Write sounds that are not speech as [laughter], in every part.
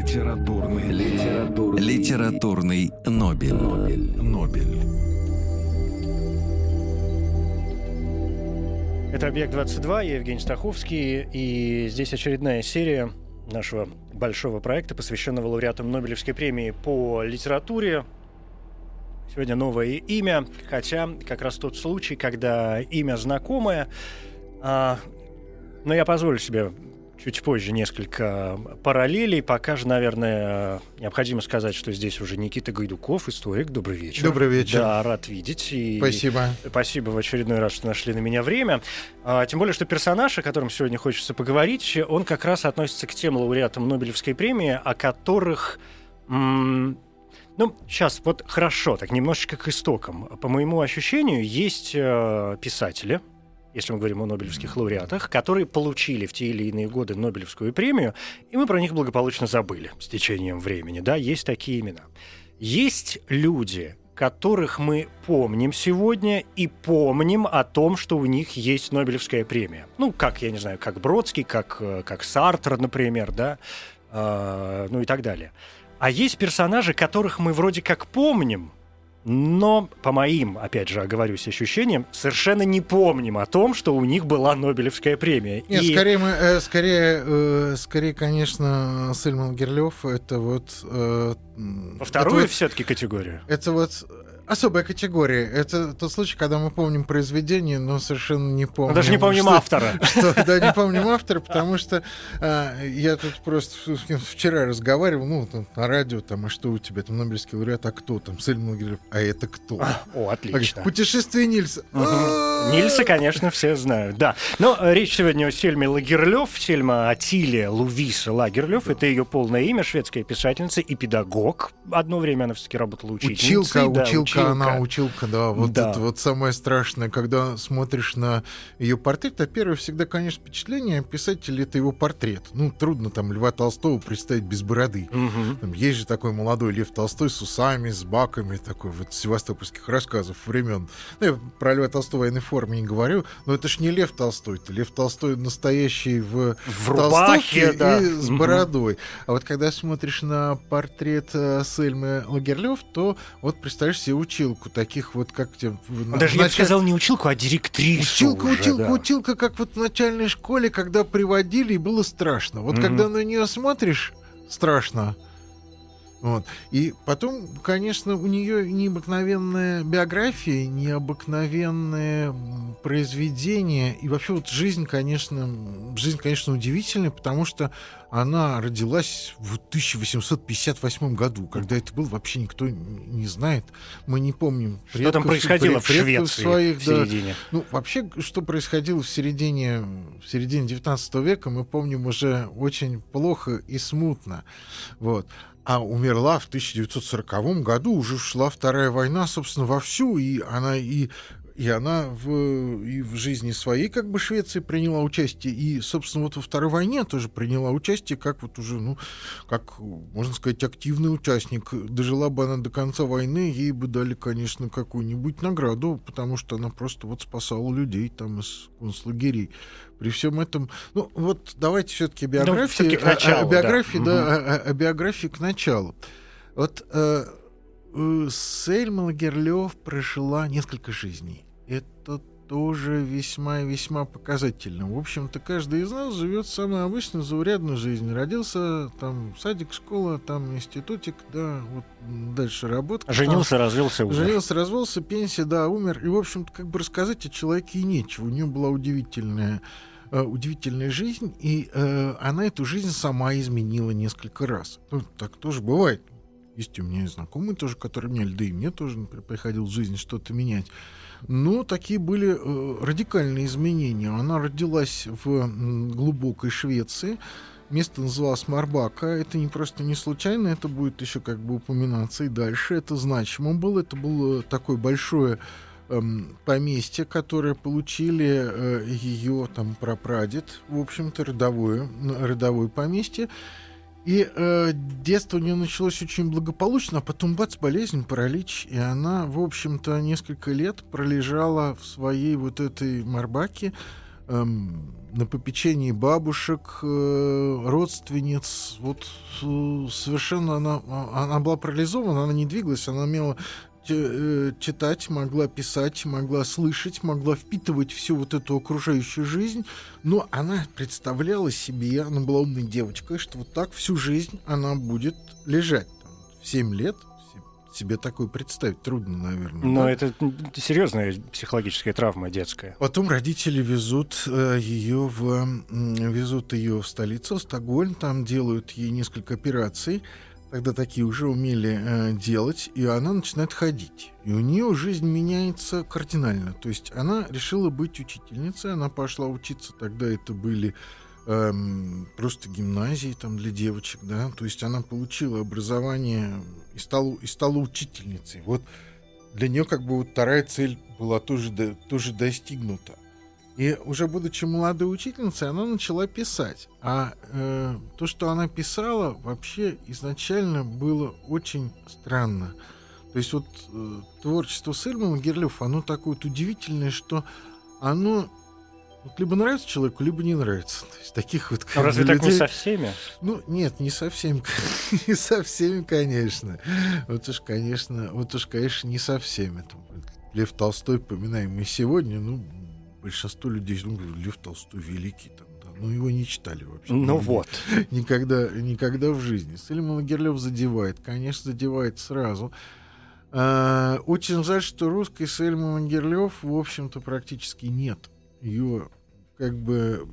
Литературный, литературный, Литературный Нобель. Нобель. Нобель. Это «Объект-22», я Евгений Стаховский, и здесь очередная серия нашего большого проекта, посвященного лауреатам Нобелевской премии по литературе. Сегодня новое имя, хотя как раз тот случай, когда имя знакомое, а, но я позволю себе чуть позже несколько параллелей. Пока же, наверное, необходимо сказать, что здесь уже Никита Гайдуков, историк. Добрый вечер. Добрый вечер. Да, рад видеть. И Спасибо. Спасибо в очередной раз, что нашли на меня время. А, тем более, что персонаж, о котором сегодня хочется поговорить, он как раз относится к тем лауреатам Нобелевской премии, о которых... м, ну, сейчас вот хорошо, так немножечко к истокам. По моему ощущению, есть э, писатели, если мы говорим о нобелевских лауреатах, которые получили в те или иные годы Нобелевскую премию, и мы про них благополучно забыли с течением времени. Да, есть такие имена. Есть люди, которых мы помним сегодня и помним о том, что у них есть Нобелевская премия. Ну, как, я не знаю, как Бродский, как, э, как Сартр, например, да, э, ну и так далее. А есть персонажи, которых мы вроде как помним, но по моим, опять же, оговорюсь, ощущениям, совершенно не помним о том, что у них была Нобелевская премия. Нет, И- скорее, мы, э, скорее, э, скорее, конечно, Сельман Герлев это вот... э, Во вторую это вот, все-таки категорию. это вот особая категория. Это тот случай, когда мы помним произведение, но совершенно не помним... Даже не помним что- автора. [laughs] что, да, не помним автора, потому что а, я тут просто вчера разговаривал, ну, там, на радио, там, а что у тебя, там, Нобелевский лауреат, а кто там, Сельман Герлев, а это кто? О, отлично. Путешествие Нильса. А, Нильса, конечно, все знают, да. Но э, речь сегодня о Сельме Лагерлёв, Сельма Атилия Лувиса Лагерлёв. Это ее полное имя, шведская писательница и педагог. Одно время она все-таки работала учительницей. Училка, да, училка, она училка, да. Вот Да. это вот самое страшное, когда смотришь на ее портрет, а первое всегда, конечно, впечатление писателя это его портрет. Ну, трудно там Льва Толстого представить без бороды. Мгм. Там есть же такой молодой Лев Толстой с усами, с баками, такой вот севастопольских рассказов времен. Ну, я про Льва Толстого в военной форме не говорю, но это ж не Лев Толстой, это Лев Толстой настоящий в, В рубахе, да. и с бородой. А вот когда смотришь на портрет э, Сельмы Лагерлёв, то вот представляешь себе училку, таких вот как в- Даже в я бы сказал не училку, а директрису Училка, уже, училка, да. училка, как вот в начальной школе, когда приводили, и было страшно. Вот Мгм. когда на нее смотришь, страшно. Вот. И потом, конечно, у нее необыкновенная биография, необыкновенное м, произведение. И вообще вот жизнь, конечно, жизнь, конечно, удивительная, потому что она родилась в 1858 году, когда это был, вообще никто не знает. Мы не помним. Что там предков- происходило в Швеции своих, в да. середине? Ну, вообще, что происходило в середине, в середине 19 века, мы помним уже очень плохо и смутно. Вот. А умерла в 1940 году, уже шла Вторая война, собственно, вовсю, и она и и она в, и в жизни своей как бы Швеции приняла участие, и, собственно, вот во Второй войне тоже приняла участие, как вот уже, ну, как, можно сказать, активный участник. Дожила бы она до конца войны, ей бы дали, конечно, какую-нибудь награду, потому что она просто вот спасала людей там из концлагерей. При всем этом, ну, вот давайте все-таки биографии, всё-таки к а- а- началу, биографии, да. да, а- а- а биографии к началу. Вот э, Сельма Лагерлёв прожила несколько жизней. Это тоже весьма и весьма показательно. В общем-то, каждый из нас живет самую обычную заурядную жизнь. Родился, там, садик, школа, там, институтик, да, вот дальше работа. там, Женился, развелся, умер. Женился, развелся, пенсия, да, умер. И, в общем-то, как бы рассказать о человеке и нечего. У нее была удивительная э, удивительная жизнь, и э, она эту жизнь сама изменила несколько раз. Ну, так тоже бывает. Есть у меня знакомые тоже, которые меняли, да и мне тоже, например, приходилось в жизни что-то менять. Но такие были э, радикальные изменения. Она родилась в м, глубокой Швеции, место называлось Марбака. Это не просто не случайно, это будет еще как бы упоминаться и дальше. Это значимо было. Это было такое большое эм, поместье, которое получили э, ее там прапрадед, в общем-то, родовое, родовое поместье. И э, детство у нее началось очень благополучно, а потом бац, болезнь, паралич, и она, в общем-то, несколько лет пролежала в своей вот этой Марбаке, эм, на попечении бабушек, э, родственниц. Вот э, совершенно она, а, она была парализована, она не двигалась, она имела э, читать, могла писать, могла слышать, могла впитывать всю вот эту окружающую жизнь, но она представляла себе, она была умной девочкой, что вот так всю жизнь она будет лежать. Там, в 7 лет себе такое представить трудно, наверное. Но да? это серьезная психологическая травма детская. Потом родители везут э, ее в везут ее в столицу, Стокгольм, там делают ей несколько операций. Тогда такие уже умели э, делать, и она начинает ходить. И у нее жизнь меняется кардинально. То есть она решила быть учительницей, она пошла учиться, тогда это были эм, просто гимназии там для девочек, да, то есть она получила образование и стала, и стала учительницей. Вот для нее как бы вот вторая цель была тоже, тоже достигнута. И уже будучи молодой учительницей, она начала писать. А э, то, что она писала, вообще изначально было очень странно. То есть вот э, творчество Сельмана Герлёв, оно такое вот удивительное, что оно вот либо нравится человеку, либо не нравится. То есть таких вот... А разве людей... так не со всеми? Ну, нет, не со всеми. [laughs] не со всеми, конечно. Вот уж, конечно, вот уж, конечно, не со всеми. Там, Лев Толстой, поминаем мы сегодня, ну, большинство людей, ну, Лев Толстой великий, там, да, но его не читали вообще. Ну никогда, вот. [laughs] Никогда, никогда в жизни. Сельман Герлев задевает, конечно, задевает сразу. А, очень жаль, что русской Сельман Герлев, в общем-то, практически нет ее как бы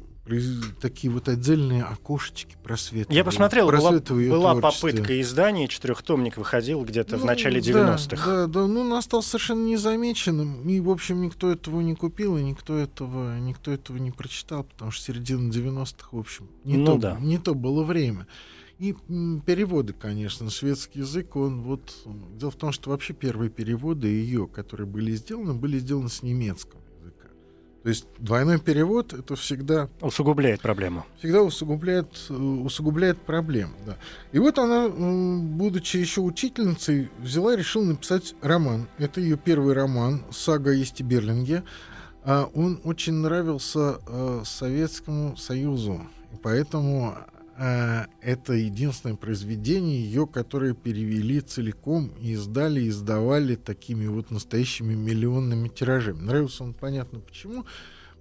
такие вот отдельные окошечки просветы. Я посмотрел, была, была попытка издания, четырехтомник выходил где-то ну, в начале 90-х. Да, да, да, ну он остался совершенно незамеченным, и, в общем, никто этого не купил, и никто этого, никто этого не прочитал, потому что середина 90-х, в общем, не, ну, то, да. не то было время. И переводы, конечно, шведский язык, он вот... Дело в том, что вообще первые переводы ее, которые были сделаны, были сделаны с немецкого. То есть двойной перевод это всегда усугубляет проблему. Всегда усугубляет, усугубляет проблему. Да. И вот она, будучи еще учительницей, взяла и решила написать роман. Это ее первый роман «Сага есть Берлинге». А он очень нравился э, Советскому Союзу. И поэтому это единственное произведение ее, которое перевели целиком и издали, издавали такими вот настоящими миллионными тиражами. Нравился он, понятно почему,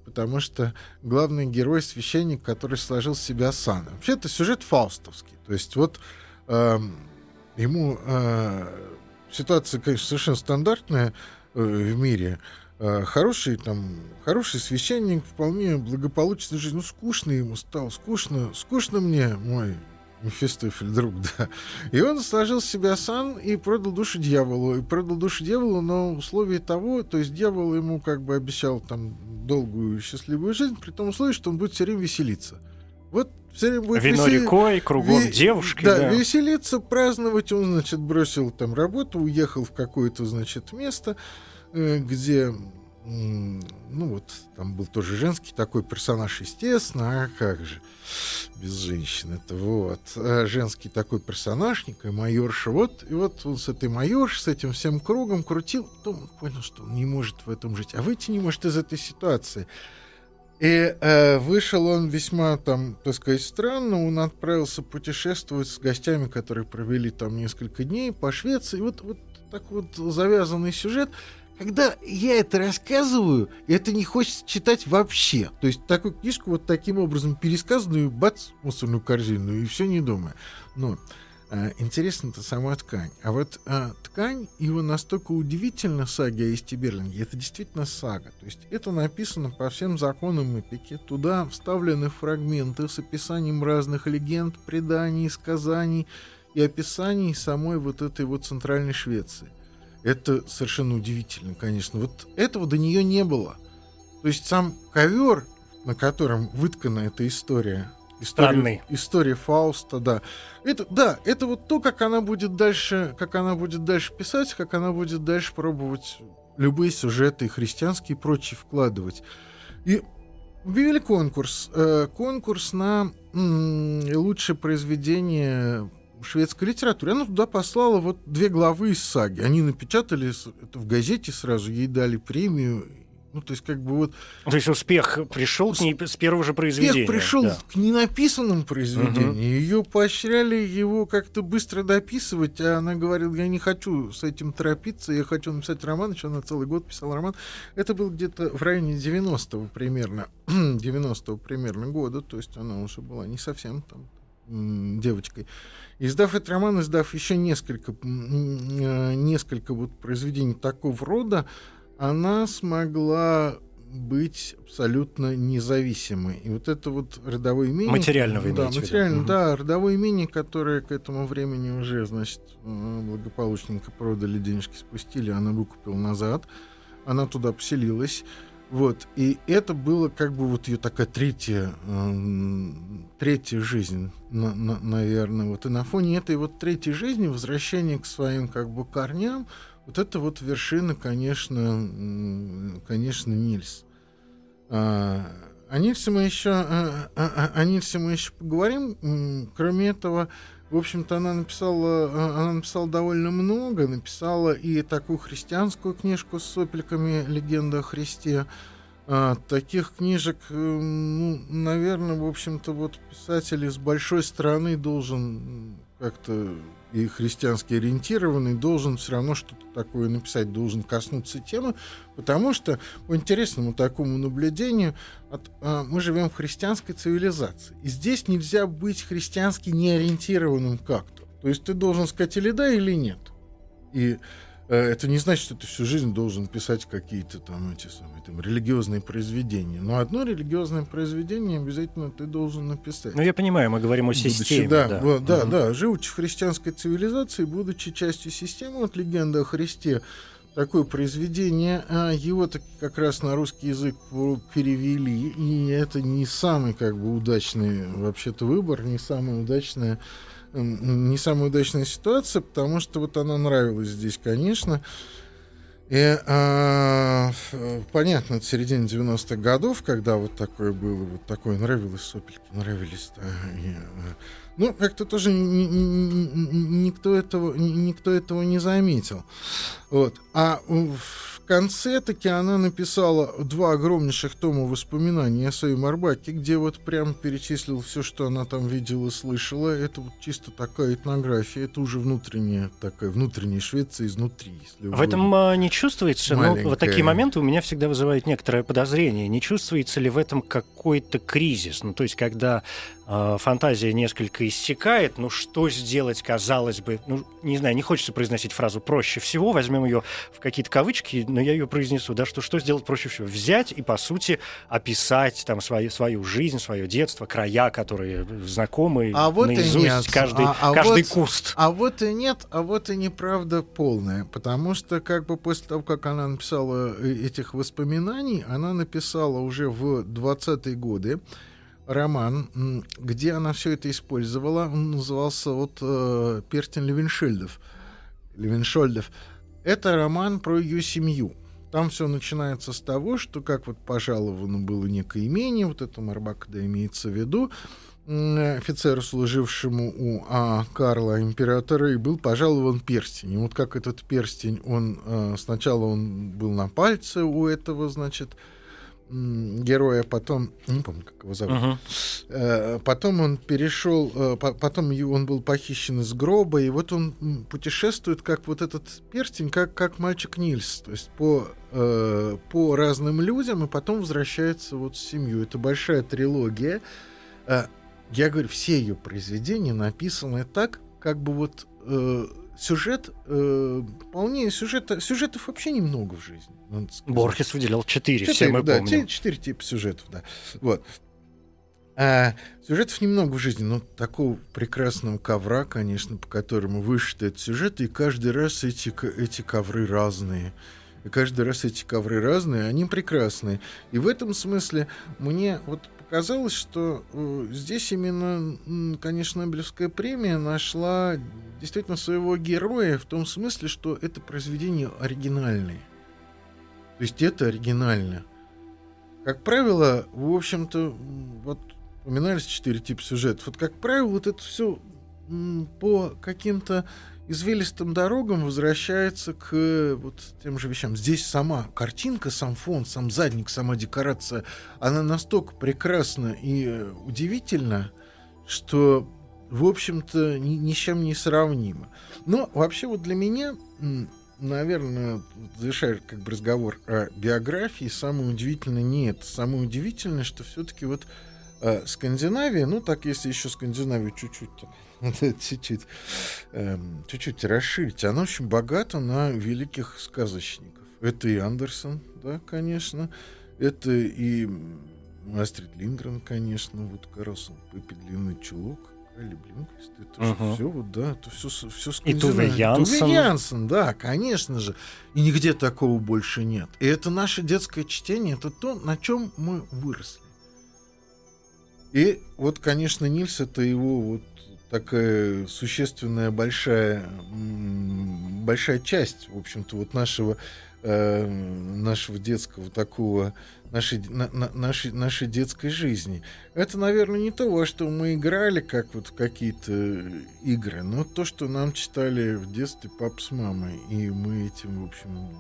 потому что главный герой священник, который сложил себя сан. Вообще это сюжет фаустовский. То есть вот э, ему э, ситуация, конечно, совершенно стандартная э, в мире. Э, хороший там, хороший священник, вполне благополучная жизнь. Ну, скучно ему стало, скучно, скучно мне, мой Мефистофель, друг, [laughs] да. И он сложил себя сан и продал душу дьяволу. И продал душу дьяволу на условии того, то есть дьявол ему как бы обещал там долгую счастливую жизнь, при том условии, что он будет все время веселиться. Вот все время будет Вино весел... рекой, кругом Ве... девушки. Да, да, веселиться, праздновать. Он, значит, бросил там работу, уехал в какое-то, значит, место, где ну вот, там был тоже женский такой персонаж, естественно, а как же, без женщин это вот, а женский такой персонаж, некая майорша, вот, и вот он с этой майоршей, с этим всем кругом крутил, потом он понял, что он не может в этом жить, а выйти не может из этой ситуации. И э, вышел он весьма, там, так сказать, странно, он отправился путешествовать с гостями, которые провели там несколько дней по Швеции, и вот, вот так вот завязанный сюжет, когда я это рассказываю, это не хочется читать вообще. То есть такую книжку вот таким образом пересказанную, бац, мусорную корзину, и все не думаю. Но э, интересна-то сама ткань. А вот э, ткань его настолько удивительна, сага о Исти Берлинге, это действительно сага. То есть это написано по всем законам эпики. Туда вставлены фрагменты с описанием разных легенд, преданий, сказаний и описаний самой вот этой вот центральной Швеции. Это совершенно удивительно, конечно. Вот этого до нее не было. То есть сам ковер, на котором выткана эта история, Странный. История Фауста, да. Это, да, это вот то, как она будет дальше, как она будет дальше писать, как она будет дальше пробовать любые сюжеты христианские и прочие вкладывать. И объявили конкурс. Э, конкурс на лучшее произведение шведской литературы. Она туда послала вот две главы из саги. Они напечатали это в газете сразу, ей дали премию. Ну, то есть, как бы вот... То есть успех пришел к ней с первого же произведения. Успех пришел да. к ненаписанному произведению. Угу. Ее поощряли его как-то быстро дописывать, а она говорила, я не хочу с этим торопиться, я хочу написать роман, еще она целый год писала роман. Это был где-то в районе 90-го примерно, [clears throat] 90-го примерно года, то есть она уже была не совсем там девочкой. Издав этот роман, издав еще несколько, э, несколько вот произведений такого рода, она смогла быть абсолютно независимой. И вот это вот родовое имение... Материального Да, материально, угу. да, родовое имение, которое к этому времени уже, значит, э, благополучненько продали, денежки спустили, она выкупила назад, она туда поселилась. Вот, и это было как бы вот ее такая третья, э, третья жизнь, на, на, наверное. Вот и на фоне этой вот третьей жизни, возвращение к своим как бы корням, вот это вот вершина, конечно, конечно, Нильс. А, о Нильсе мы еще, о, о, о Нильсе мы еще поговорим. Кроме этого, в общем-то, она написала, она написала довольно много, написала и такую христианскую книжку с сопельками «Легенда о Христе», а, таких книжек, ну, наверное, в общем-то, вот писатель из большой страны должен как-то и христиански ориентированный должен все равно что-то такое написать, должен коснуться темы, потому что по интересному такому наблюдению от, а, мы живем в христианской цивилизации. И здесь нельзя быть христиански неориентированным как-то. То есть ты должен сказать или да, или нет. И Э, это не значит, что ты всю жизнь должен писать какие-то там эти самые там, религиозные произведения. Но одно религиозное произведение обязательно ты должен написать. Ну, я понимаю, мы говорим о системе. Будучи, да, да, вот, да, угу. да. Живучи в христианской цивилизации, будучи частью системы, вот легенда о Христе, такое произведение, а его так как раз на русский язык перевели, и это не самый как бы удачный вообще-то выбор, не самая удачная не самая удачная ситуация, потому что вот она нравилась здесь, конечно. И а, понятно, это середина 90-х годов, когда вот такое было, вот такое нравилось, сопельки нравились. Да, и, а, ну, как-то тоже никто этого, никто этого не заметил. Вот. А в конце таки она написала два огромнейших тома воспоминаний о своем Арбаке, где вот прям перечислил все, что она там видела, слышала. Это вот чисто такая этнография, это уже внутренняя такая, внутренняя Швеция изнутри. Если в этом а, не чувствуется, Маленькая. ну, вот такие моменты у меня всегда вызывают некоторое подозрение. Не чувствуется ли в этом какой-то кризис? Ну, то есть, когда фантазия несколько иссякает, ну, что сделать, казалось бы, ну, не знаю, не хочется произносить фразу «проще всего», возьмем ее в какие-то кавычки, но я ее произнесу, да, что что сделать проще всего? Взять и, по сути, описать там свою, свою жизнь, свое детство, края, которые знакомы а вот наизусть, и нет. каждый, а, а каждый вот, куст. А вот и нет, а вот и неправда полная, потому что как бы после того, как она написала э, этих воспоминаний, она написала уже в 20-е годы роман, где она все это использовала. Он назывался вот э, «Перстень Левеншельдов». Левеншольдов. Это роман про ее семью. Там все начинается с того, что как вот пожаловано было некое имение, вот это Марбак, да имеется в виду, офицеру, служившему у а, Карла императора, и был пожалован перстень. И вот как этот перстень, он э, сначала он был на пальце у этого, значит, героя, потом, не помню, как его зовут, uh-huh. потом он перешел, э, потом он был похищен из гроба, и вот он путешествует, как вот этот перстень, как, как мальчик Нильс, то есть по, э, по разным людям, и потом возвращается вот в семью. Это большая трилогия. Я говорю, все ее произведения написаны так, как бы вот сюжет э, вполне сюжета сюжетов вообще немного в жизни. Борхес выделял четыре, все мы да, помним. Четыре типа сюжетов, да. Вот. А, сюжетов немного в жизни, но такого прекрасного ковра, конечно, по которому вышиты этот сюжет, и каждый раз эти, эти ковры разные. И каждый раз эти ковры разные, они прекрасные. И в этом смысле мне вот показалось, что э, здесь именно, конечно, Нобелевская премия нашла действительно своего героя в том смысле, что это произведение оригинальное. То есть это оригинально. Как правило, в общем-то, вот упоминались четыре типа сюжетов. Вот, как правило, вот это все по каким-то извилистым дорогам возвращается к вот тем же вещам. Здесь сама картинка, сам фон, сам задник, сама декорация, она настолько прекрасна и э, удивительна, что, в общем-то, ни, ни с чем не сравнима. Но вообще вот для меня, наверное, завершая как бы разговор о биографии, самое удивительное не это. Самое удивительное, что все-таки вот э, Скандинавия, ну так если еще Скандинавию чуть-чуть [laughs] чуть-чуть, эм, чуть-чуть расширить. Она очень богата на великих сказочников. Это и Андерсон, да, конечно. Это и Астрид Лингрен, конечно. Вот раз Пеппи Длинный Чулок. Кайли Блинквист. Это же Мгм. все, вот, да, это все, все И Туве Янсен. Туве Янсен, да, конечно же. И нигде такого больше нет. И это наше детское чтение, это то, на чем мы выросли. И вот, конечно, Нильс это его вот такая существенная большая большая часть, в общем-то, вот нашего э, нашего детского такого нашей, на- на- нашей, нашей детской жизни. Это, наверное, не то, во что мы играли, как вот в какие-то игры, но то, что нам читали в детстве пап с мамой. И мы этим, в общем,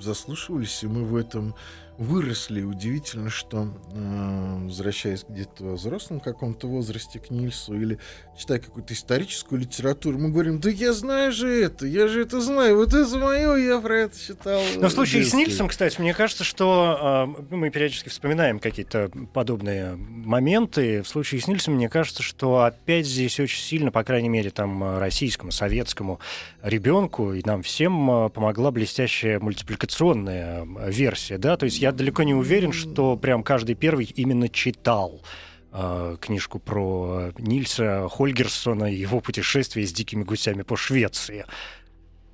заслушивались, и мы в этом выросли. Удивительно, что, э, возвращаясь где-то во взрослом каком-то возрасте к Нильсу или читая какую-то историческую литературу, мы говорим, да я знаю же это, я же это знаю, вот это мое, я про это читал. Но в случае с детстве». Нильсом, кстати, мне кажется, что э, мы периодически вспоминаем какие-то подобные моменты. В случае с Нильсом, мне кажется, что опять здесь очень сильно, по крайней мере, там э, российскому, советскому ребенку и нам всем э, помогла блестящая мультипликационная э, версия, да. То есть я далеко не уверен, что прям каждый первый именно читал э, книжку про Нильса Хольгерсона и его путешествие с дикими гусями по Швеции.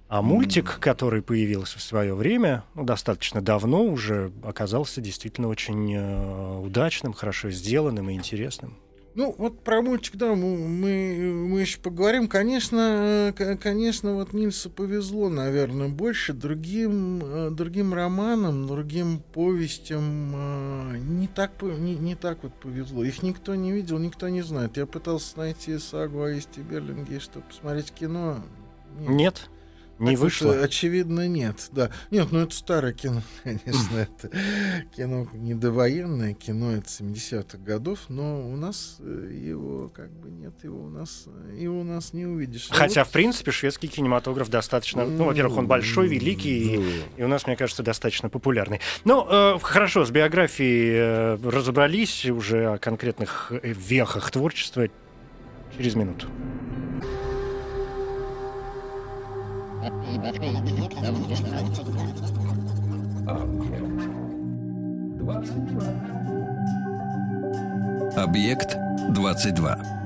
А мультик, который появился в свое время, ну, достаточно давно уже, оказался действительно очень э, удачным, хорошо сделанным и интересным. Ну, вот про мультик, да, мы, мы, еще поговорим. Конечно, э, конечно, вот Нильсу повезло, наверное, больше. Другим, э, другим романам, другим повестям э, не так, не, не так вот повезло. Их никто не видел, никто не знает. Я пытался найти сагу о Исте Берлинге, чтобы посмотреть кино. Нет. Нет, не Так вышло. э, очевидно, нет. Да. Нет, ну это старое кино, [laughs] конечно. [laughs] Это кино не довоенное, кино это 70-х годов, но у нас э, его как бы нет, его у нас, э, его у нас не увидишь. А Хотя, вот- в принципе, шведский кинематограф достаточно... Ну, во-первых, он большой, великий, и, и у нас, мне кажется, достаточно популярный. Ну, э, хорошо, с биографией э, разобрались уже о конкретных э, вехах творчества через минуту. Объект 22.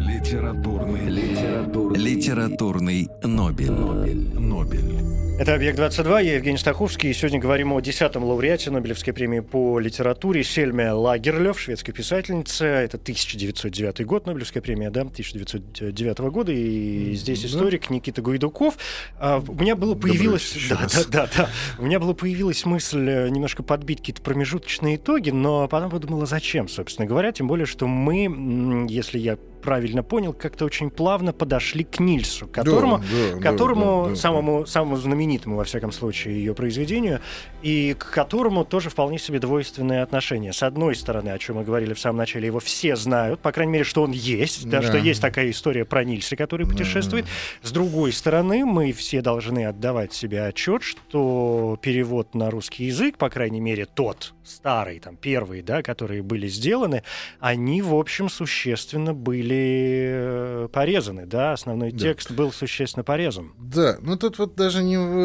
Литературный, литературный, Литературный Нобель. Нобель. Нобель. Это «Объект-22», я Евгений Стаховский, и сегодня говорим о десятом лауреате Нобелевской премии по литературе Сельме Лагерлёв, шведская писательница. Это 1909 год, Нобелевская премия, да, 1909 года, и здесь Да. историк Никита Гуйдуков. А, У меня было появилось... Да, да, да, да. У меня была появилась мысль э, немножко подбить какие-то промежуточные итоги, но потом подумала, зачем, собственно говоря, тем более, что мы, если я правильно понял, как-то очень плавно подошли к Нильсу, которому Да, да, да, которому да, да, самому самому знаменитому во всяком случае ее произведению и к которому тоже вполне себе двойственные отношения. С одной стороны, о чем мы говорили в самом начале, его все знают, по крайней мере, что он есть, да, Да. что есть такая история про Нильса, который путешествует. С другой стороны, мы все должны отдавать себе отчет, что перевод на русский язык, по крайней мере, тот старый, там первые, да, которые были сделаны, они в общем существенно были э, порезаны, да, основной Да. текст был существенно порезан. Да, но тут вот даже не в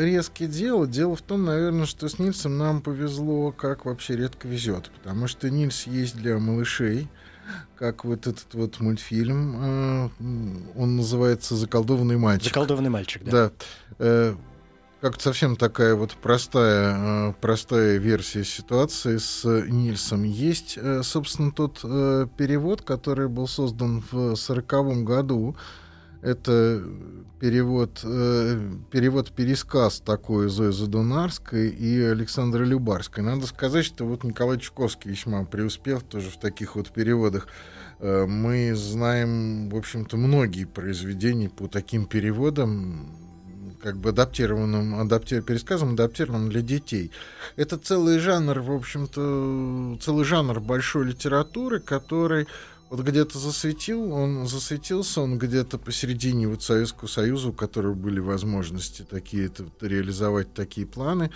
э, резке дело. Дело в том, наверное, что с Нильсом нам повезло, как вообще редко везет. Потому что Нильс есть для малышей, как вот этот вот мультфильм. э, Он называется «Заколдованный мальчик». Заколдованный мальчик, да. Да. Э, как совсем такая вот простая, э, простая версия ситуации с Нильсом. Есть, э, собственно, тот э, перевод, который был создан в сороковом году. Это перевод, перевод пересказ такой Зои Задунарской и Александра Любарской. Надо сказать, что вот Николай Чуковский весьма преуспел тоже в таких вот переводах. Мы знаем, в общем-то, многие произведения по таким переводам как бы адаптированным, адаптир, пересказом, адаптированным для детей. Это целый жанр, в общем-то, целый жанр большой литературы, который вот где-то засветил, он засветился, он где-то посередине вот Советского Союза, у которого были возможности такие это, реализовать такие планы,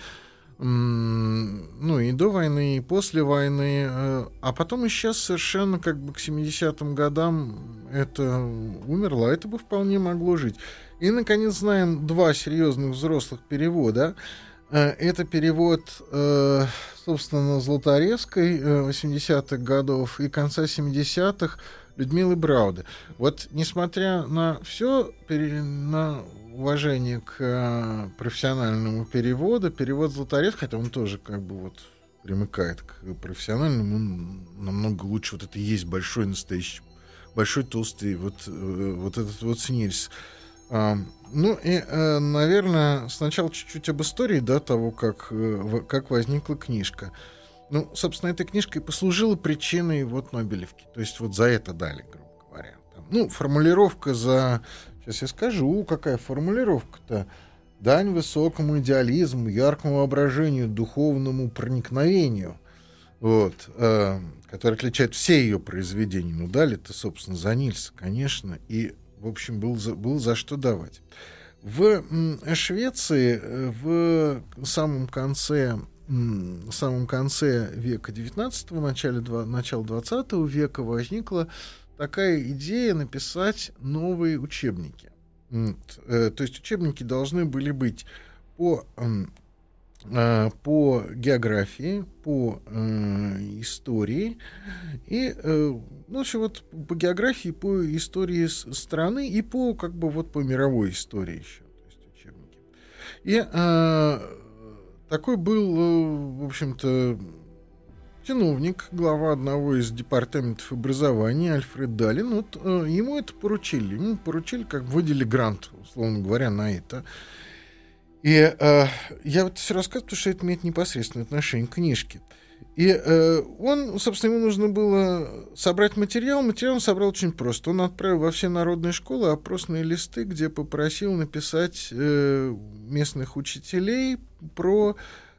ну и до войны, и после войны, э, а потом исчез совершенно как бы к 70-м годам это умерло, а это бы вполне могло жить. И, наконец, знаем два серьезных взрослых перевода. Э, это перевод, э, собственно, Золотаревской 80-х э, годов и конца 70-х Людмилы Брауды. Вот, несмотря на все, на уважение к профессиональному переводу, перевод Золотаревской, хотя он тоже как бы вот примыкает к профессиональному, он намного лучше. Вот это и есть большой настоящий, большой толстый вот, вот этот вот снильс. Ну и, э, наверное, сначала чуть-чуть об истории, да, того, как, э, как возникла книжка. Ну, собственно, эта книжка и послужила причиной вот Нобелевки. То есть вот за это дали, грубо говоря. Там, ну, формулировка за... Сейчас я скажу, какая формулировка-то. Дань высокому идеализму, яркому воображению, духовному проникновению. Вот, э, который отличает все ее произведения. Ну, дали-то, собственно, за Нильса, конечно. И в общем, был за, был за что давать. В Швеции э, в самом конце в самом конце века XIX, начале, начала XX века возникла такая идея написать новые учебники. Э, то есть учебники должны были быть по по географии, по э, истории и э, ну, общем, вот по географии, по истории страны и по как бы вот по мировой истории еще, то есть учебники. И э, такой был, э, в общем-то, чиновник, глава одного из департаментов образования Альфред Далин. Вот э, ему это поручили, ему поручили, как выделили грант, условно говоря, на это. И э, я вот все рассказываю, потому что это имеет непосредственное отношение к книжке. И э, он, собственно, ему нужно было собрать материал. Материал он собрал очень просто. Он отправил во все народные школы опросные листы, где попросил написать э, местных учителей про,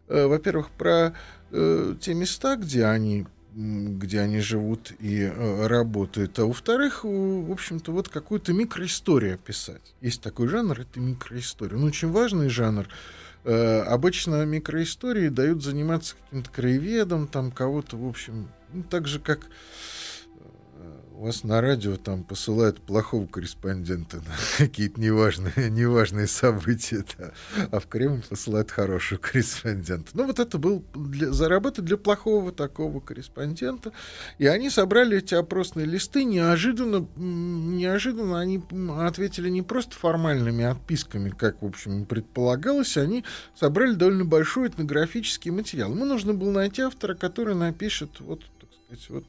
э, во-первых, про э, те места, где они где они живут и э, работают, а во-вторых, в общем-то, вот какую-то микроисторию писать. Есть такой жанр, это микроистория. Ну, очень важный жанр. Э, обычно микроистории дают заниматься каким-то краеведом, там кого-то, в общем, ну, так же, как у вас на радио там посылают плохого корреспондента на [laughs] какие-то неважные, неважные события, да. а в Кремль посылают хорошего корреспондента. Ну, вот это был для, заработать для плохого такого корреспондента. И они собрали эти опросные листы неожиданно, неожиданно они ответили не просто формальными отписками, как, в общем, предполагалось, они собрали довольно большой этнографический материал. Ему нужно было найти автора, который напишет, вот, так сказать, вот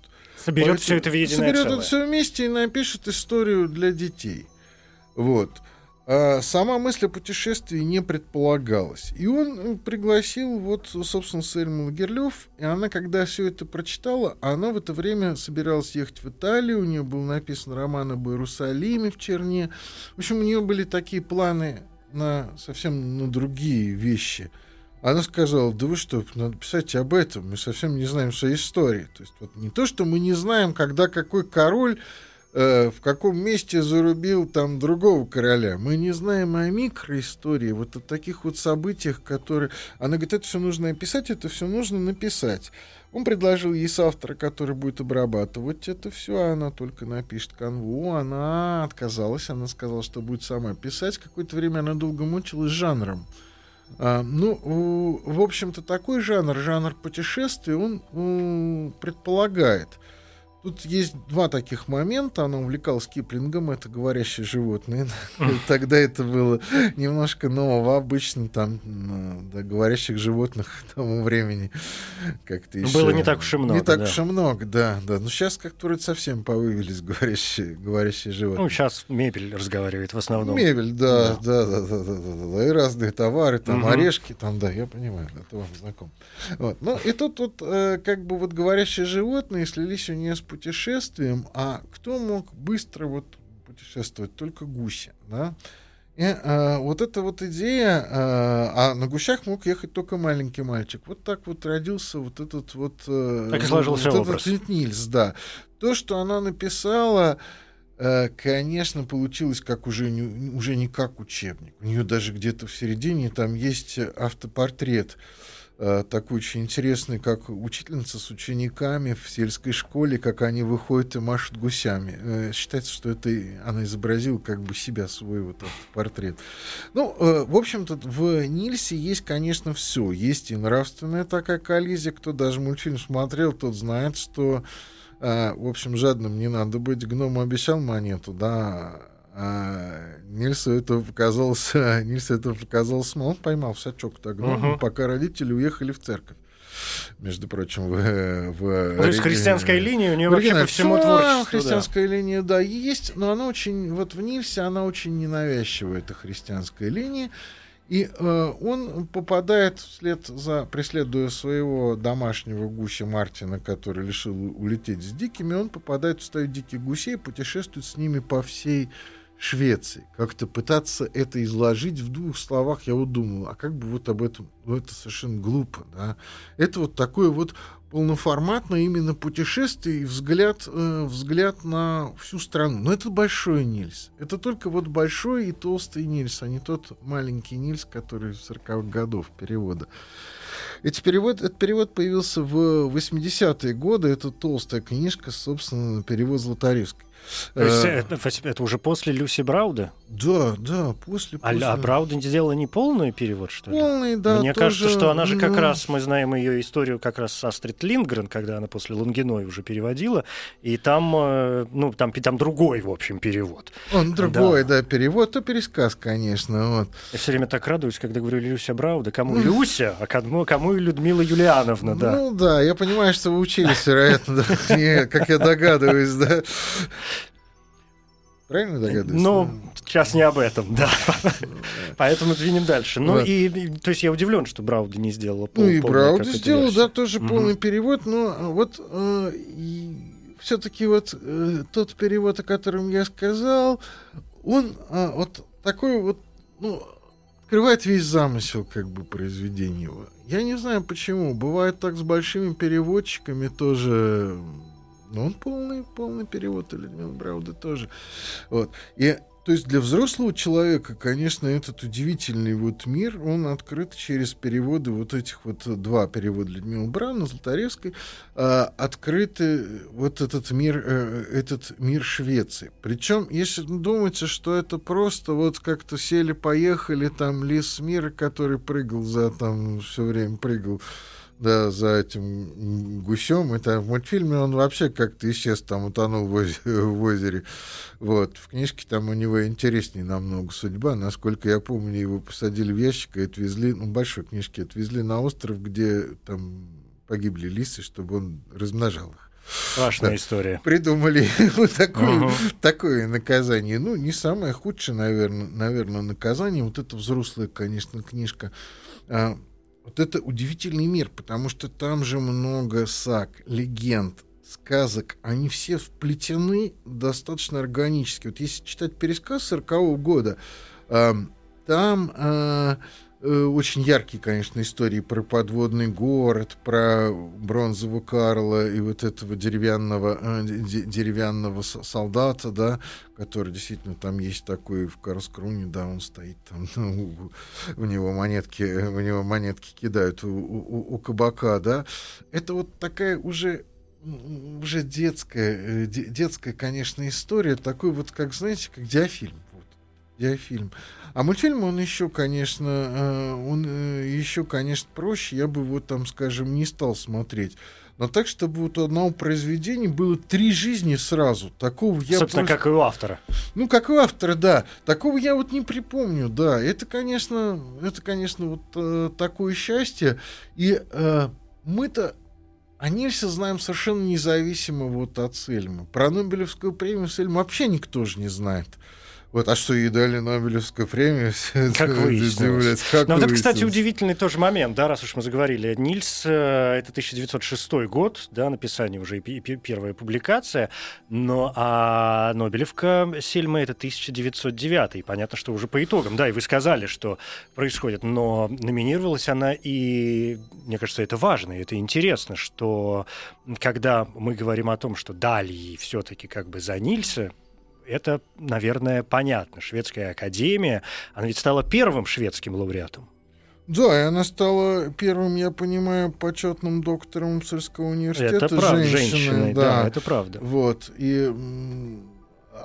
Соберет все это в единое Соберет целое. это все вместе и напишет историю для детей. Вот. А сама мысль о путешествии не предполагалась. И он пригласил, вот, собственно, Сельму Лагерлёв, и она, когда все это прочитала, она в это время собиралась ехать в Италию, у нее был написан роман об Иерусалиме в Черне. В общем, у нее были такие планы на совсем на другие вещи – она сказала, да вы что, надо писать об этом, мы совсем не знаем своей истории. То есть вот не то, что мы не знаем, когда какой король э, в каком месте зарубил там другого короля. Мы не знаем о микроистории, вот о таких вот событиях, которые... Она говорит, это все нужно описать, это все нужно написать. Он предложил ей автора, который будет обрабатывать это все, а она только напишет канву. Она отказалась, она сказала, что будет сама писать. Какое-то время она долго мучилась жанром. А, ну, в общем-то, такой жанр, жанр путешествий, он предполагает Тут есть два таких момента. Она увлекалась Киплингом, это говорящие животные. [laughs] Тогда это было немножко нового. Обычно там до говорящих животных к [laughs] тому времени как-то еще... Было не так уж и много. Не так уж и много, да. да. Но сейчас как-то вроде совсем появились говорящие, говорящие животные. Ну, сейчас мебель разговаривает в основном. Мебель, да, да, да, да, да, да, да. И разные товары, там орешки, там, да, я понимаю, это вам знаком. Вот. Ну, и тут вот э, как бы вот говорящие животные слились у нее с путешествием, а кто мог быстро вот путешествовать? Только гуси, да? И э, вот эта вот идея, э, а на гусях мог ехать только маленький мальчик. Вот так вот родился вот этот вот... э, Так и сложился вот образ. Этот Нильс, да. То, что она написала, э, конечно, получилось как уже не, уже не как учебник. У нее даже где-то в середине там есть автопортрет э, такой очень интересный, как учительница с учениками в сельской школе, как они выходят и машут гусями. Э, Считается, что это она изобразила как бы себя, свой вот этот портрет. Ну, э, в общем-то, в Нильсе есть, конечно, все. Есть и нравственная такая коллизия. Кто даже мультфильм смотрел, тот знает, что в общем, жадным не надо быть. Гном обещал монету, да. А Нильсу это показалось, [laughs] Нильсу это показалось, ну, он поймал в сачок тогда, Мгм. пока родители уехали в церковь. Между прочим, в, в Ну, То есть христианская линия у нее вообще по всему Да, творчеству. да. христианская линия, да, есть, но она очень, вот в Нильсе она очень ненавязчивая, эта христианская линия. И э, он попадает вслед за, преследуя своего домашнего гуся Мартина, который решил улететь с дикими, он попадает в стаю диких гусей, путешествует с ними по всей Швеции. Как-то пытаться это изложить в двух словах, я вот думал, а как бы вот об этом, ну это совершенно глупо, да. Это вот такое вот полноформатное именно путешествие и взгляд, э, взгляд на всю страну. Но это большой Нильс. Это только вот большой и толстый Нильс, а не тот маленький Нильс, который в 40-х годов перевода. Эти перевод, этот перевод появился в 80-е годы. Это толстая книжка, собственно, перевод Златаревской. То есть Э, это, это уже после Люси Брауда? Да, да, после... А, после... а Брауда сделала не полный перевод, что ли? Полный, да. Мне тоже, кажется, что она же как ну, раз, мы знаем ее историю как раз с Астрид Линдгрен, когда она после Лунгиной уже переводила, и там, э, ну, там, там другой, в общем, перевод. Он другой, да. перевод, то пересказ, конечно. Вот. Я все время так радуюсь, когда говорю Люся Брауда. Кому Люся, а кому, кому и Людмила Юлиановна, да. Ну да, я понимаю, что вы учились, вероятно, да, [laughs] как я догадываюсь, да. Правильно догадываюсь? Ну, сейчас не об этом, да. [laughs] Поэтому двинем дальше. Ну, и, то есть я удивлен, что Брауда не сделала пол, Ну и Брауди сделал, да, тоже полный перевод, но а, вот все-таки вот э, тот перевод, о котором я сказал, он а, вот такой вот, ну, открывает весь замысел как бы произведения его. Я не знаю почему. Бывает так с большими переводчиками тоже. Ну, он полный, полный перевод, и Людмила Брауда тоже. Вот. И то есть для взрослого человека, конечно, этот удивительный вот мир, он открыт через переводы вот этих вот э, два перевода Людмилы Брауна, Золотаревской, а, открыты вот этот мир, э, этот мир Швеции. Причем, если думаете, что это просто вот как-то сели-поехали, там лис мира, который прыгал за, там все время прыгал да, за этим гусем. Это в мультфильме он вообще как-то исчез, там утонул в озере. В озере. Вот. В книжке там у него интереснее намного судьба. Насколько я помню, его посадили в ящик и отвезли, ну, большой книжки, отвезли на остров, где там погибли лисы, чтобы он размножал их. Страшная Да. история. Придумали [laughs] вот такое, Ага. такое наказание. Ну, не самое худшее, наверное, наверное, наказание. Вот это взрослая, конечно, книжка. А, вот это удивительный мир, потому что там же много саг, легенд, сказок. Они все вплетены достаточно органически. Вот если читать пересказ 40 года, ам, там э, очень яркие, конечно, истории про подводный город, про бронзового Карла и вот этого деревянного, э, де- деревянного солдата, да, который действительно там есть такой в Карлскруне, да, он стоит там, [laughs] ну, у- него монетки, в него монетки кидают у, у- у кабака, да. Это вот такая уже уже детская, э, де- детская, конечно, история, такой вот, как, знаете, как диафильм. Диафильм. А мультфильм, он еще, конечно, э, он э, еще, конечно, проще. Я бы его там, скажем, не стал смотреть. Но так, чтобы вот у одного произведения было три жизни сразу. Такого я Собственно, просто- как и у автора. Ну, как у автора, да. Такого я вот не припомню, да. Это, конечно, это, конечно, вот э, такое счастье. И э, мы-то о Нильсе знаем совершенно независимо вот от Сельмы. Про Нобелевскую премию Сельмы вообще никто же не знает. Вот, а что ей дали Нобелевскую премию? [laughs] Как выяснилось. Как Но вот это, кстати, удивительный тоже момент, да, раз уж мы заговорили. Нильс, э, это 1906 год, да, написание уже и первая публикация, но а Нобелевка Сельма это 1909. И понятно, что уже по итогам, да, и вы сказали, что происходит, но номинировалась она, и мне кажется, это важно, и это интересно, что когда мы говорим о том, что дали ей все-таки как бы за Нильса, это, наверное, понятно. Шведская академия, она ведь стала первым шведским лауреатом. Да, и она стала первым, я понимаю, почетным доктором Мсельского университета. Это правда, женщиной, женщины, да. это правда. Вот. И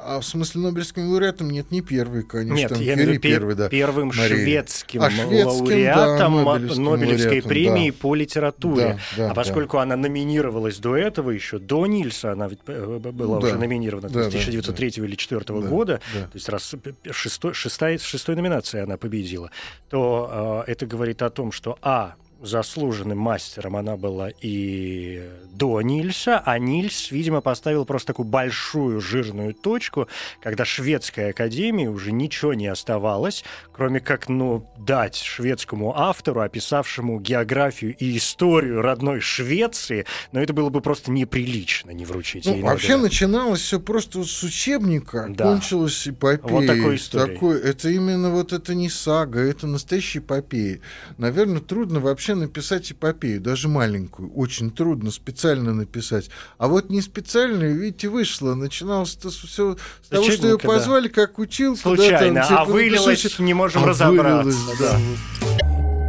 а в смысле Нобелевским лауреатом нет, не первый, конечно. Нет, там я Кюри имею в виду пе- первый, да. первым Мария. шведским, А, шведским, лауреатом да, Нобелевской, Нобелевским лауреатом, премии да. по литературе. Да, да, а поскольку она номинировалась до этого, еще до Нильса, она ведь э, была Да. уже номинирована Да, с да, 1903 или 2004 Да, года, да. то есть раз шестой, шестая, шестой номинацией она победила, то э, это говорит о том, что а заслуженным мастером она была и до Нильса, а Нильс, видимо, поставил просто такую большую жирную точку, когда шведской академии уже ничего не оставалось, кроме как, ну, дать шведскому автору, описавшему географию и историю родной Швеции, но это было бы просто неприлично не вручить Ну, ей вообще начиналось все просто с учебника, Да. кончилось эпопеей. Вот такой историей. Такой- это именно вот это не сага, это настоящая эпопея. Наверное, трудно вообще написать эпопею, даже маленькую. Очень трудно специально написать. А вот не специально, видите, вышло. Начиналось-то все с того, что ее учебника, да. позвали как училку. да, там, Случайно, типа, а вылилось, напишите. не можем А разобраться. вылилось, да.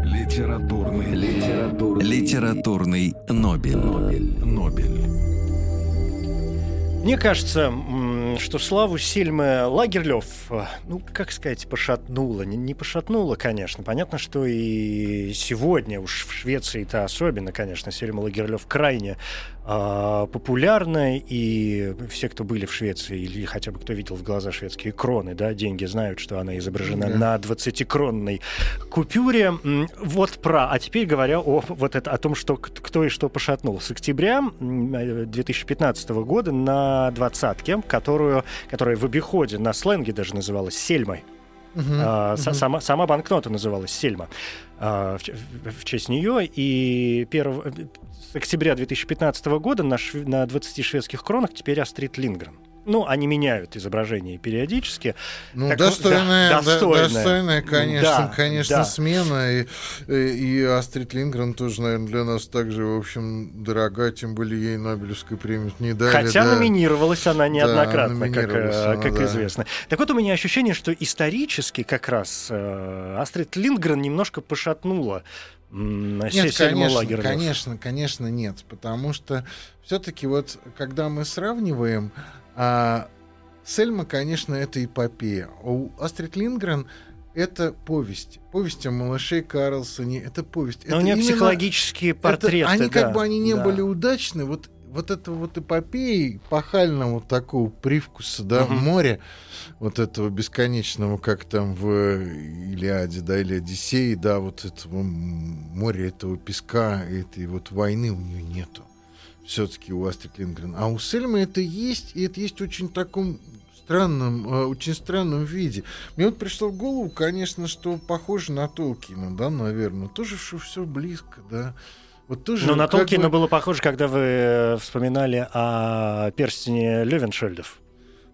Литературный, литературный, Литературный Нобель. Нобель. Мне кажется, м, что славу Сельмы Лагерлёв, э, ну, как сказать, пошатнула. Не, не пошатнула, конечно. Понятно, что и сегодня, уж в Швеции-то особенно, конечно, Сельма Лагерлёв крайне а, популярна, и все, кто были в Швеции, или хотя бы кто видел в глаза шведские кроны, да, деньги знают, что она изображена Да. на 20-кронной купюре. Вот про. А теперь говоря о, вот это, о том, что, кто и что пошатнул. С октября м, э, 2015 года на двадцатке, которую, которая в обиходе на сленге даже называлась «Сельмой», Мгм, а, мгм. сама, сама банкнота называлась Сельма а, в, в- честь нее. И перв- с октября 2015 года на, шве- на 20 шведских кронах теперь Астрид Лингрен. Ну, они меняют изображение периодически. Ну, Так, достойная, да, да, достойная. достойная, конечно, Да, конечно, да. смена. И, и, и Астрид Лингрен тоже, наверное, для нас также, в общем, дорога, тем более ей Нобелевскую премию не дали. Хотя да. номинировалась она неоднократно, как, номинировалась э, она, как да. известно. Так вот, у меня ощущение, что исторически как раз э, Астрид Лингрен немножко пошатнула Нет, конечно, конечно, конечно, нет. Потому что все-таки вот, когда мы сравниваем, а, Сельма, конечно, это эпопея. У Астрид Лингрен это повесть. Повесть о малыше Карлсоне. Это повесть. Но это у нее именно- психологические это- портреты. они да, как бы они не да. были удачны. Вот, вот это вот эпопеи пахального такого привкуса, да, Мгм. моря, вот этого бесконечного, как там в Илиаде, да, или Одиссее, да, вот этого моря, этого песка, этой вот войны у нее нету. Все-таки у Астрид Лингрен. А у Сельмы это есть, и это есть очень таком странном, э, очень странном виде. Мне вот пришло в голову, конечно, что похоже на Толкина, да, наверное. Тоже все близко, да. Вот тоже Но на Толкина бы- было похоже, когда вы э, вспоминали о перстне Левеншельдов.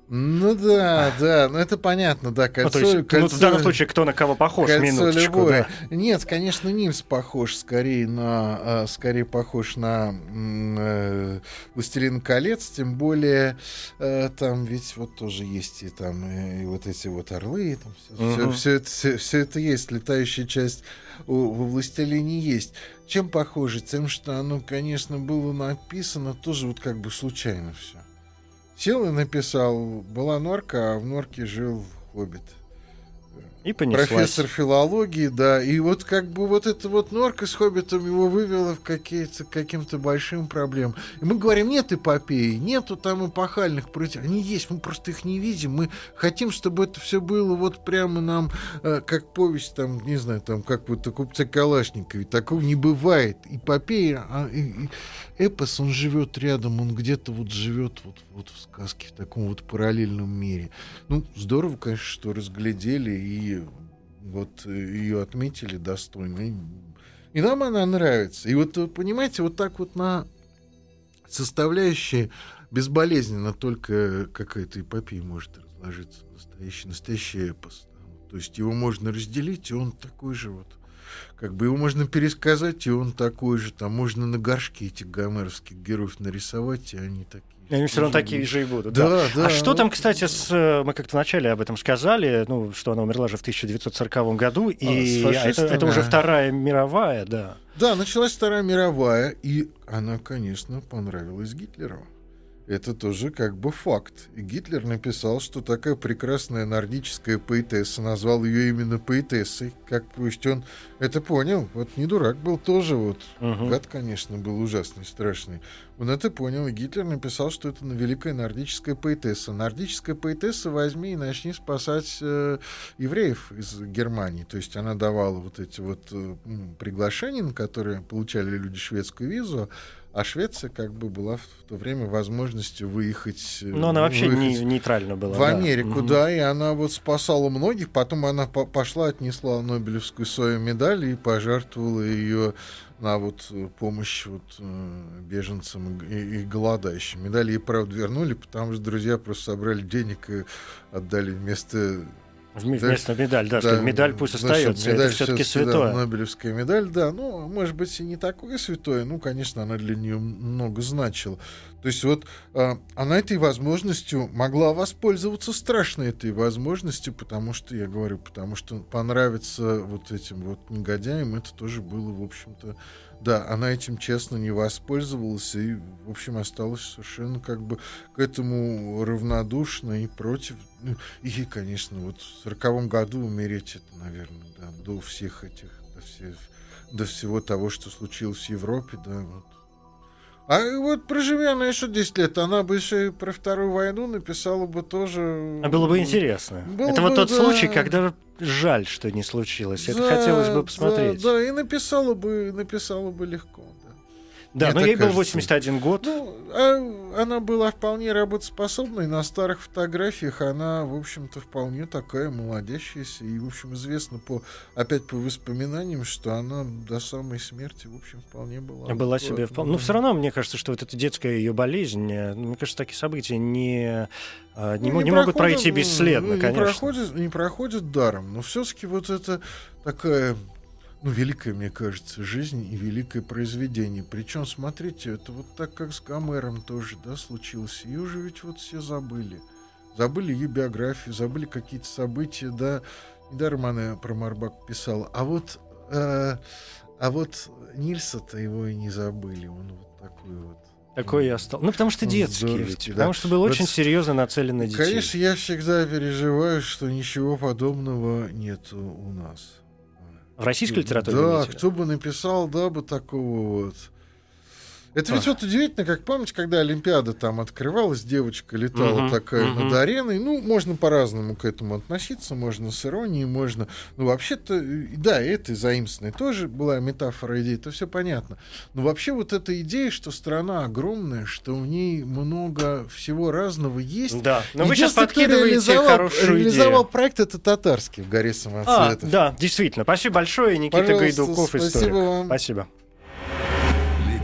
Ну да, да, ну это понятно, да, Ну, кольцо, то есть, ну, кольцо- в данном случае, кто на кого похож, кольцо минуточку. любое. да. Нет, конечно, Нильс похож скорее на, а, скорее похож на э, «Властелин колец», тем более э, там ведь вот тоже есть и там э, и вот эти вот орлы, и там Мгм. все, это, все, все это есть, летающая часть у, во «Властелине» есть. Чем похоже? Тем, что оно, конечно, было написано тоже вот как бы случайно все. Сел и написал, была норка, а в норке жил хоббит. И профессор филологии, да. И вот как бы вот эта вот норка с хоббитом его вывела в какие-то, каким-то большим проблемам. И мы говорим, нет эпопеи, нету там эпохальных против. Они есть, мы просто их не видим. Мы хотим, чтобы это все было вот прямо нам, э, как повесть там, не знаю, там, как вот о купце Калашникове. Такого не бывает. Эпопея, а, и, и эпос, он живет рядом, он где-то вот живет вот, вот в сказке, в таком вот параллельном мире. Ну, здорово, конечно, что разглядели и вот э, ее отметили достойно. И, и нам она нравится. И вот, вы понимаете, вот так вот на составляющие безболезненно только какая-то эпопея может разложиться. Настоящий, настоящий эпос. То есть его можно разделить, и он такой же вот как бы его можно пересказать, и он такой же. Там можно на горшке этих гомеровских героев нарисовать, и они такие. И Они все равно такие же и будут. Да, Да, да. А что там, кстати, с... э, Мы как-то вначале об этом сказали, ну, что она умерла же в 1940 году, и А, это, это уже. Вторая мировая, да. Да, началась Вторая мировая, и она, конечно, понравилась Гитлеру. Это тоже как бы факт. И Гитлер написал, что такая прекрасная нордическая поэтесса, назвал ее именно поэтессой. Как пусть он это понял. Вот не дурак был тоже вот. Мгм. Гад, конечно, был ужасный, страшный. Он это понял, и Гитлер написал, что это великая нордическая поэтесса. Нордическая поэтесса возьми и начни спасать э, евреев из Германии. То есть она давала вот эти вот э, приглашения, на которые получали люди шведскую визу, а Швеция как бы была в то время возможностью выехать... Но она вообще не, нейтрально была. в да. Америку, Мгм. да, и она вот спасала многих. Потом она по- пошла, отнесла Нобелевскую свою медаль и пожертвовала ее на вот э, помощь вот э, беженцам и, и- голодающим. Медаль ей, правда, вернули, потому что друзья просто собрали денег и отдали вместо... Вм- Да. Вместо медаль, да, да, что медаль пусть ну, чтоб остается. медаль это все-таки да, святое. Нобелевская медаль, да, ну, может быть, и не такое святое, ну, конечно, она для нее много значила. То есть вот а, она этой возможностью могла воспользоваться страшно этой возможностью, потому что, я говорю, потому что понравится вот этим вот негодяям, это тоже было, в общем-то, да, она этим честно не воспользовалась и, в общем, осталась совершенно как бы к этому равнодушна и против. Ну, И, конечно, вот в сороковом году умереть, это, наверное, да, до всех этих, до, всех, до всего того, что случилось в Европе, да, вот. А вот проживи она еще 10 лет, она бы еще и про Вторую войну написала бы тоже... А было бы интересно. Было это вот бы, тот да. случай, когда жаль, что не случилось. Это Да, хотелось бы да, посмотреть. Да, и написала бы, написала бы легко, да. Мне но ей был кажется. 81 год. Ну, а она была вполне работоспособной. На старых фотографиях она, в общем-то, вполне такая молодящаяся. И, в общем, известно по, опять по воспоминаниям, что она до самой смерти, в общем, вполне была. Была себе вполне. Но да. все равно, мне кажется, что вот эта детская ее болезнь, э, мне кажется, такие события не, э, не, Ну, мо- не могут проходят, пройти ну, бесследно, не конечно. Проходят, не проходят даром. Но все-таки вот это такая ну, великая, мне кажется, жизнь и великое произведение. Причем, смотрите, это вот так, как с Гомером тоже, да, случилось. Ее же ведь вот все забыли. Забыли ее биографию, забыли какие-то события, да. Недаром она про Марбак писала. А вот, э, а вот Нильса-то его и не забыли. Он вот такой вот. Такой я стал. Ну, потому что детский здоровский, ведь. да. Потому что был Вот очень серьезно нацелен на детей. Конечно, я всегда переживаю, что ничего подобного нет у нас. В российской литературе Да, кто бы написал, да, бы такого вот. Это ведь А. вот удивительно, как помните, когда Олимпиада там открывалась, девочка летала Мгм, такая мгм. над ареной. Ну, можно по-разному к этому относиться, можно с иронией, можно. Ну, вообще-то, э, да, это заимствованное тоже была метафора идеи, это все понятно. Но вообще вот эта идея, что страна огромная, что в ней много всего разного есть. Да, но вы сейчас подкидываете реализовал- хорошую реализовал идею. проект, это татарский в горе А, самоцветов. да, действительно. Спасибо большое, Никита Пожалуйста, Гайдуков, спасибо историк. вам. Спасибо.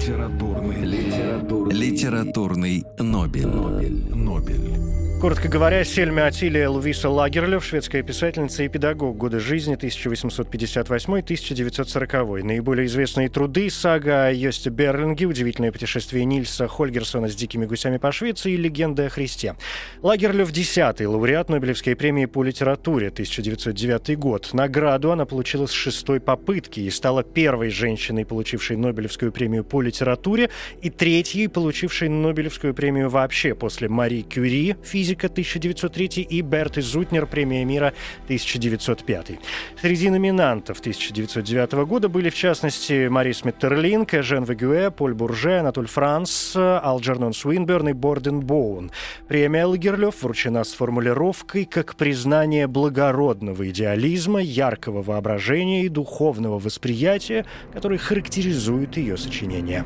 Литературный, литературный, Литературный Нобель. Нобель. Нобель. Коротко говоря, Сельма Атилия Лувиса Лагерлёв, шведская писательница и педагог годы жизни 1858-1940. Наиболее известные труды — сага о Йосте Берлинге, удивительное путешествие Нильса Хольгерсона с дикими гусями по Швеции и легенда о Христе. Лагерлёв — десятый лауреат Нобелевской премии по литературе 1909 год. Награду она получила с шестой попытки и стала первой женщиной, получившей Нобелевскую премию по литературе, и третьей, получившей Нобелевскую премию вообще после Мари Кюри, физика, физика 1903 и Берт Зутнер премия мира 1905. Среди номинантов 1909 года были в частности Марис Миттерлинг, Жен Вегюэ, Поль Бурже, Анатоль Франс, Алджернон Суинберн и Борден Боун. Премия Лагерлёв вручена с формулировкой как признание благородного идеализма, яркого воображения и духовного восприятия, который характеризует ее сочинение.